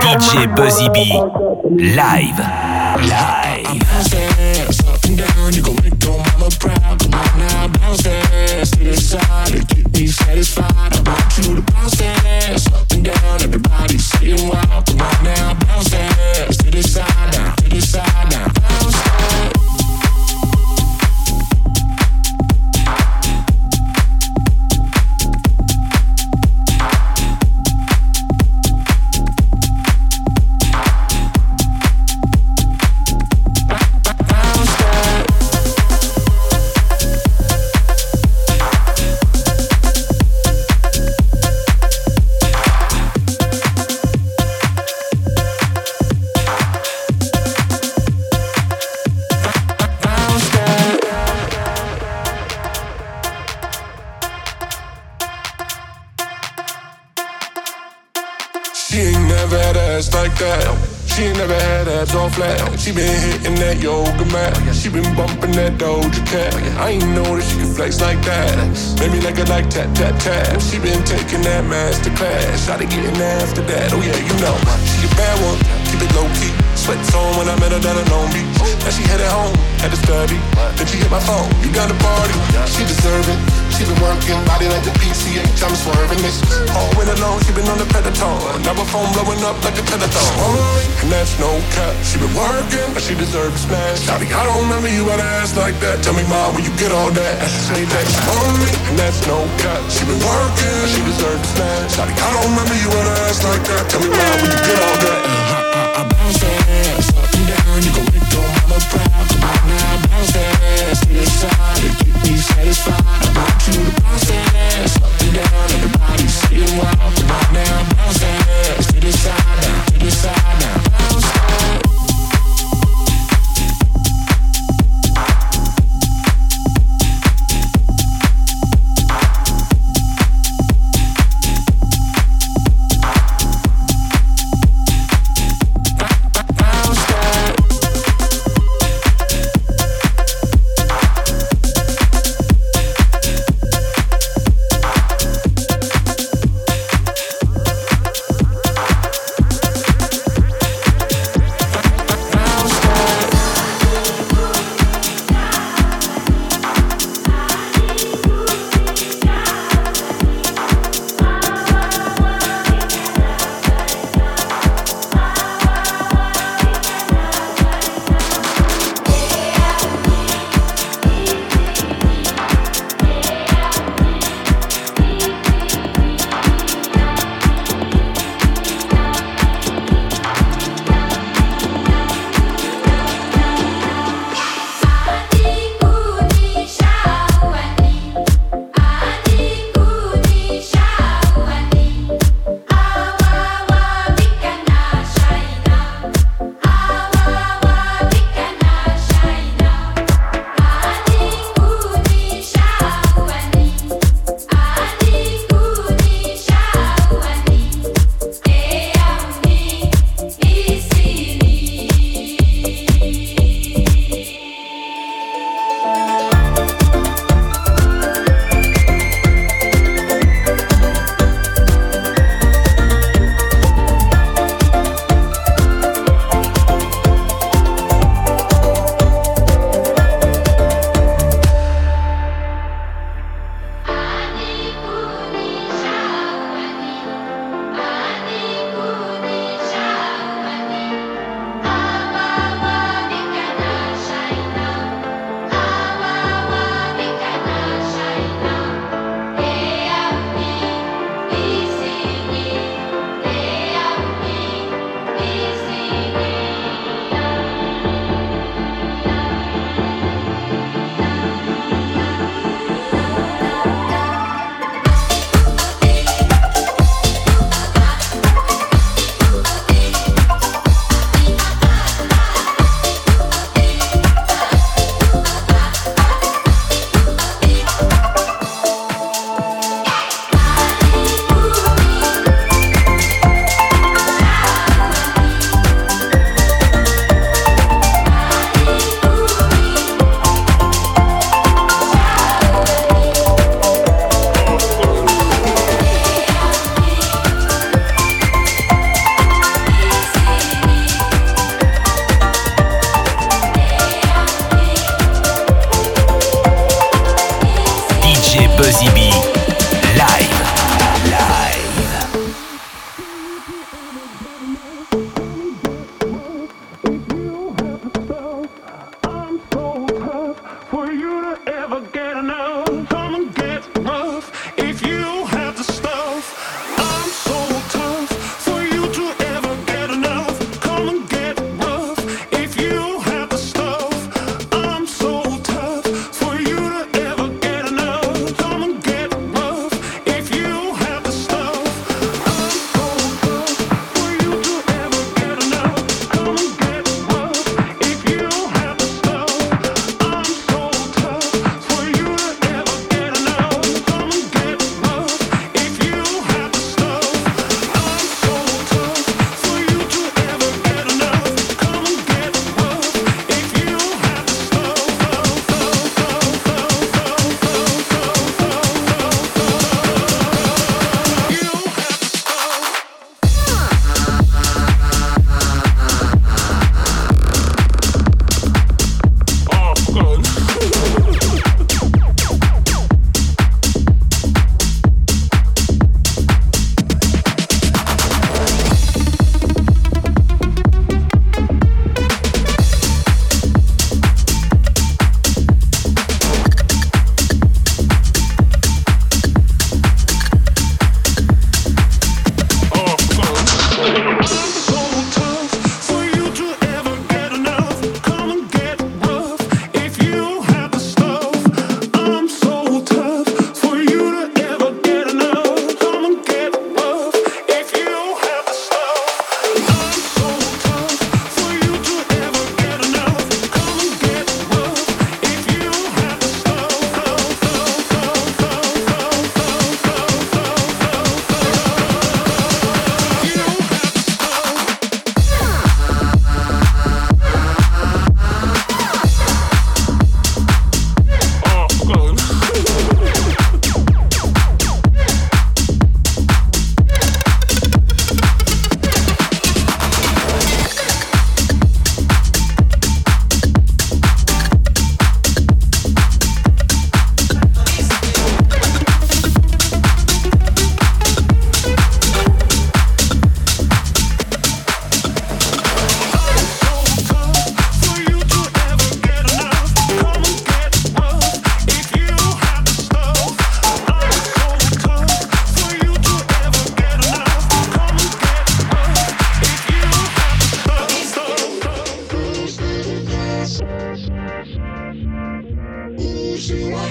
DJ Buzzy B. Live. Live. Up and down, you gon' make your mama proud. Come on now, bounce that ass to the side and keep me satisfied. That Doja Cat. I ain't know that she could flex like that. Made me like it like tap tap tap. She been taking that master class. Shot getting after that. Oh yeah, you know she a bad one. Keep it low key. Sweats on when I met her down in Long Beach. Now she headed home, had to study. Then she hit my phone. You got a party. She deserve it. She been working body like the PCH. I'm swerving this. All winter long, she been on the Predator. Now her phone blowing up like a Predator. And that's no cap. She been working, but she deserves a smash. Shawty, I don't remember you had ass like that. Tell me, mom, where you get all that? Say that she on me, and that's no cap. She been working, but she deserves a smash. Shawty, I don't remember you had ass like that. Tell me, mom, where you get all that? I bounce that ass up and down. You gon' make your mama proud. Come on now, bounce ass to the side and keep me satisfied. Bounce ass up and down. Everybody saying wow.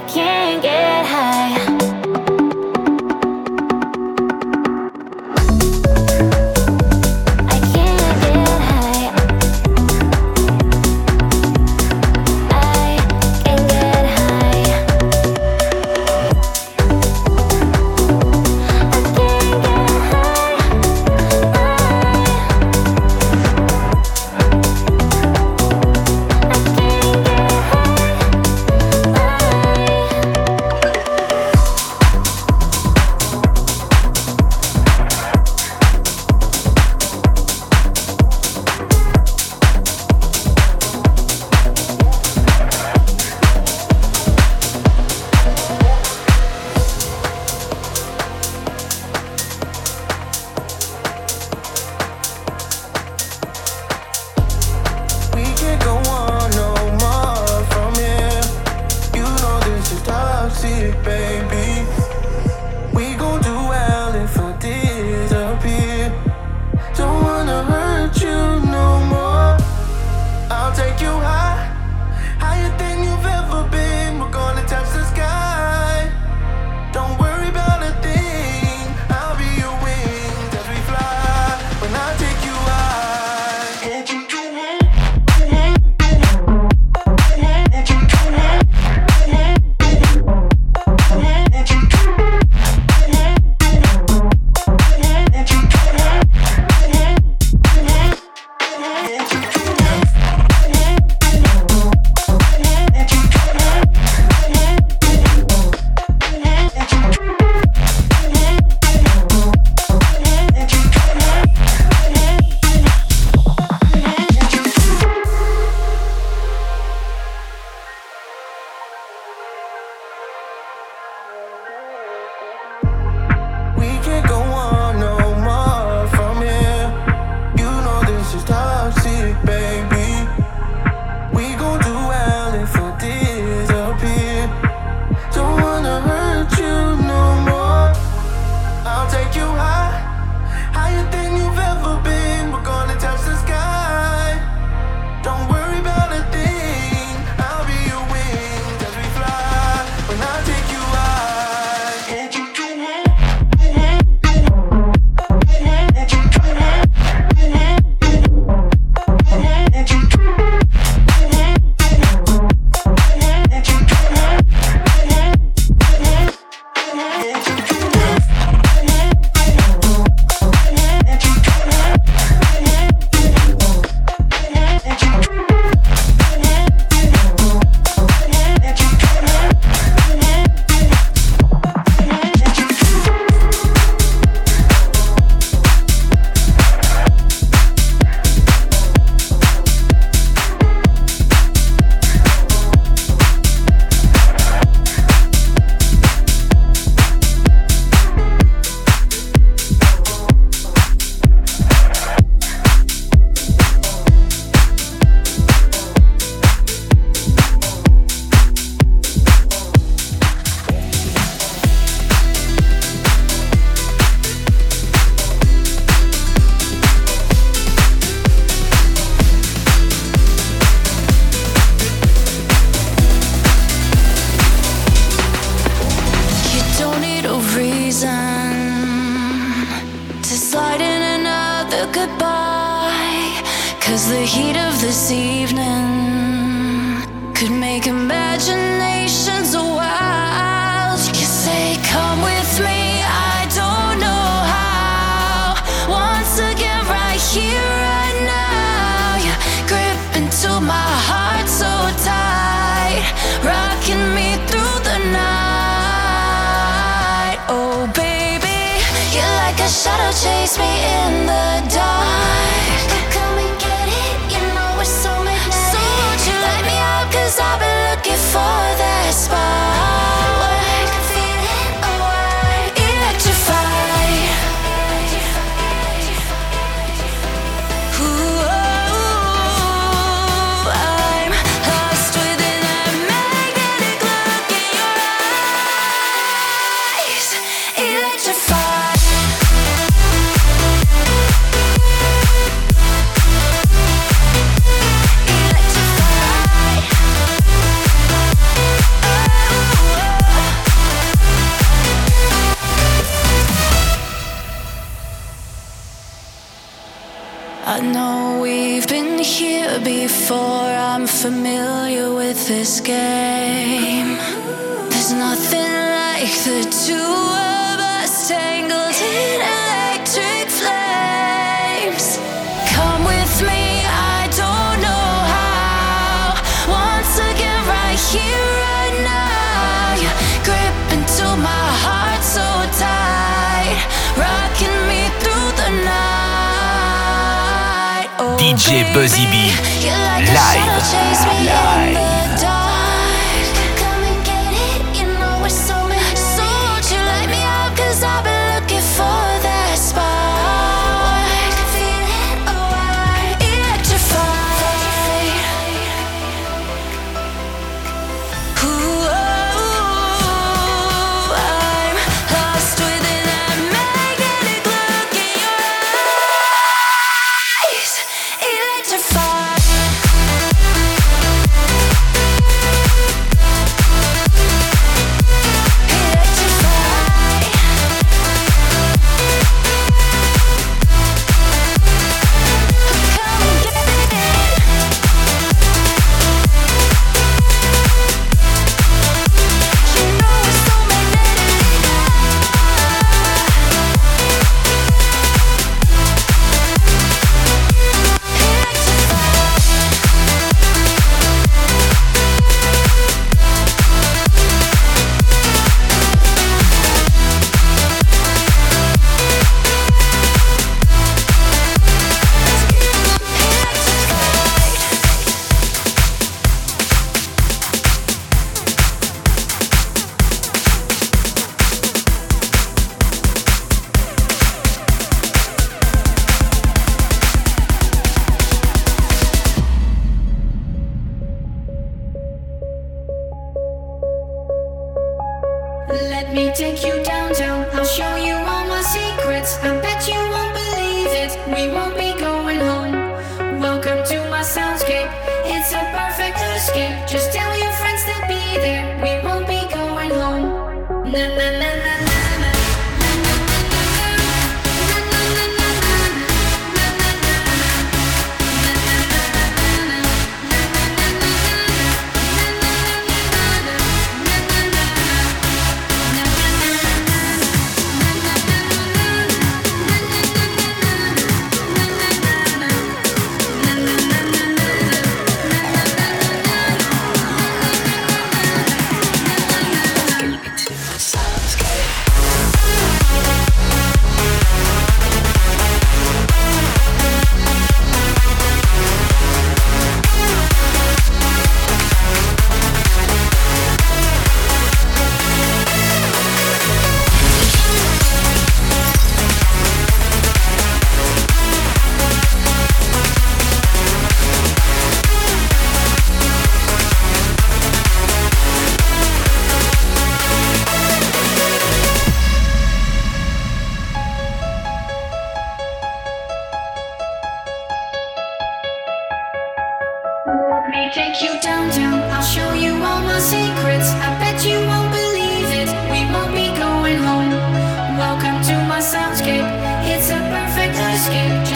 I can't shadow chase me in the dark. this game. There's nothing like the two of us tangled in electric flames. Come with me, I don't know how. Once again, right here, right grip into my heart so tight, oh, DJ Buzzy B, live. na na na na. take you downtown. I'll show you all my secrets. I bet you won't believe it. We won't be going home. Welcome to my soundscape. It's a perfect escape.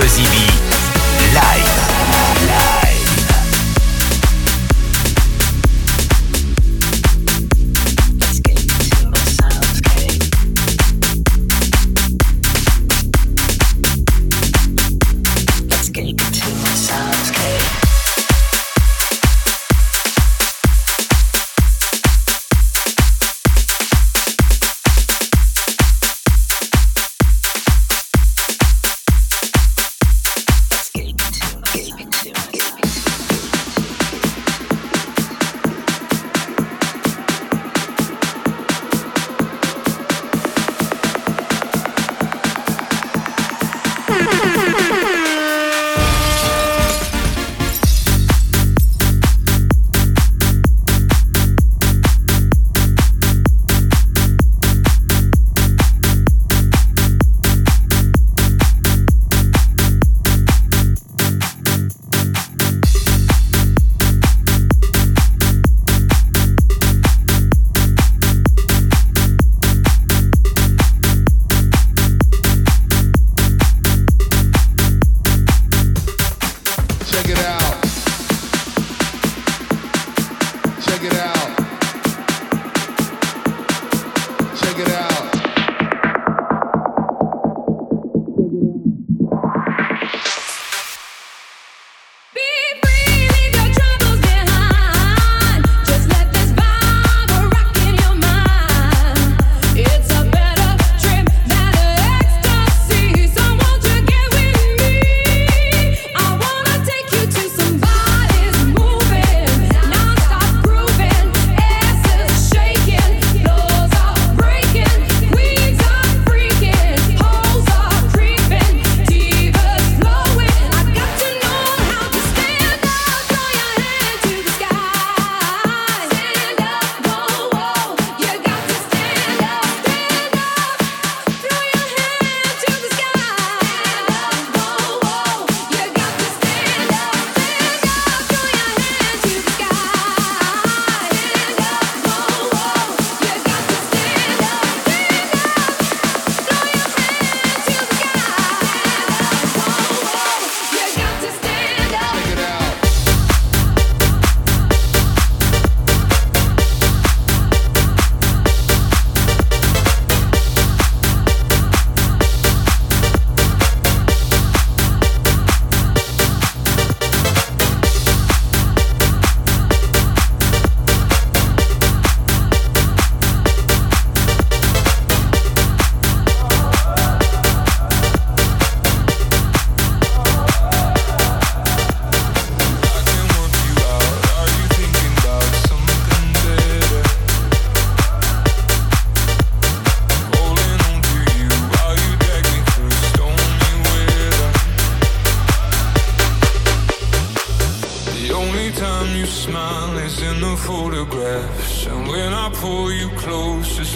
Buzzy B.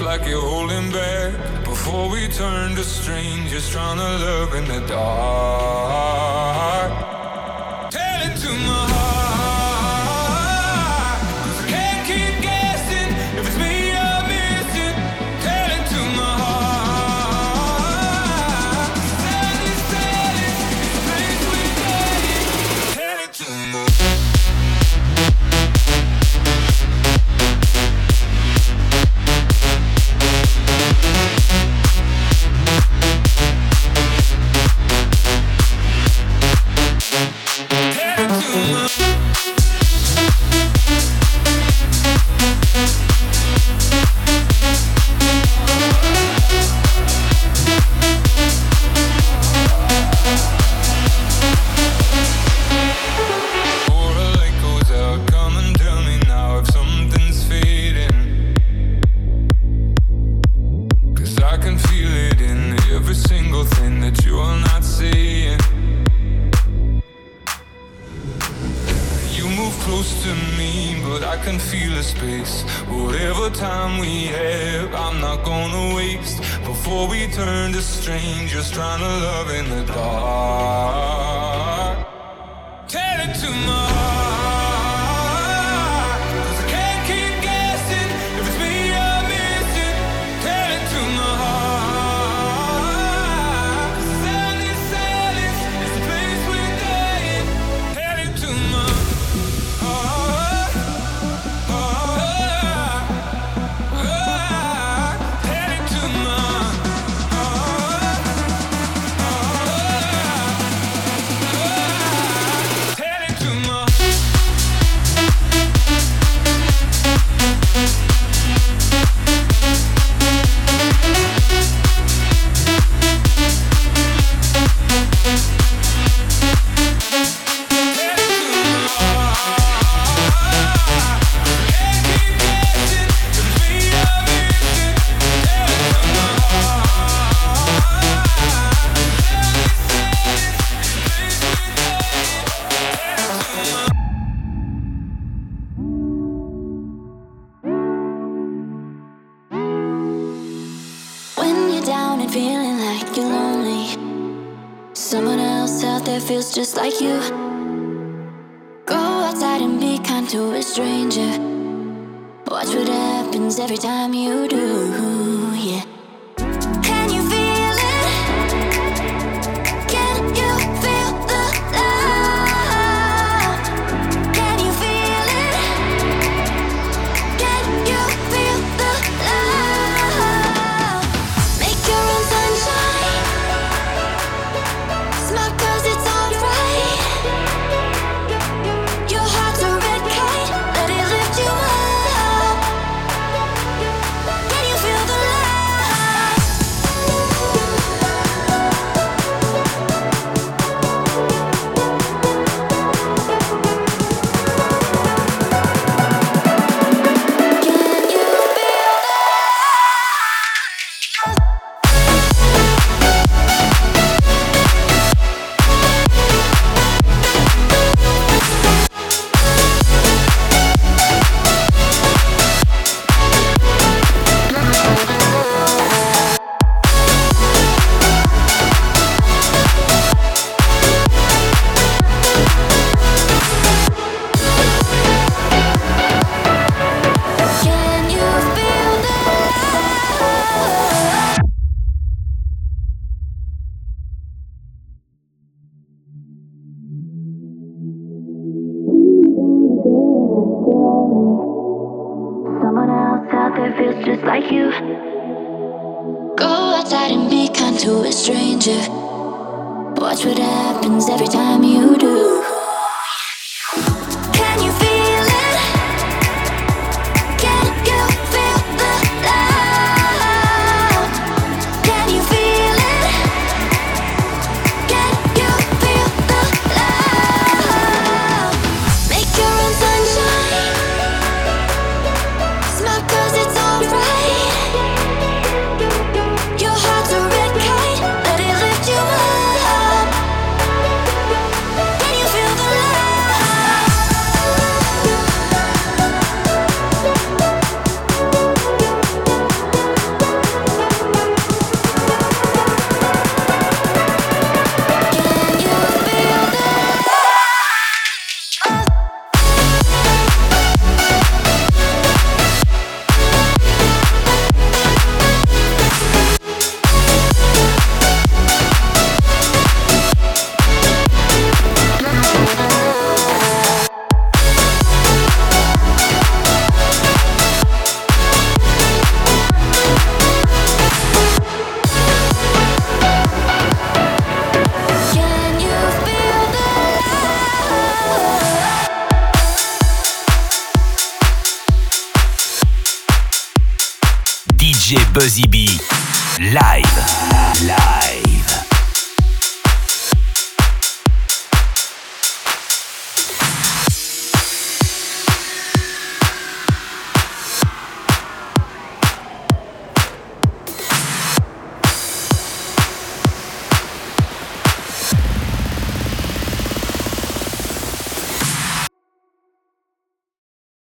like you're holding back. Before we turn to strangers, trying to look in the dark. DJ every time you Live.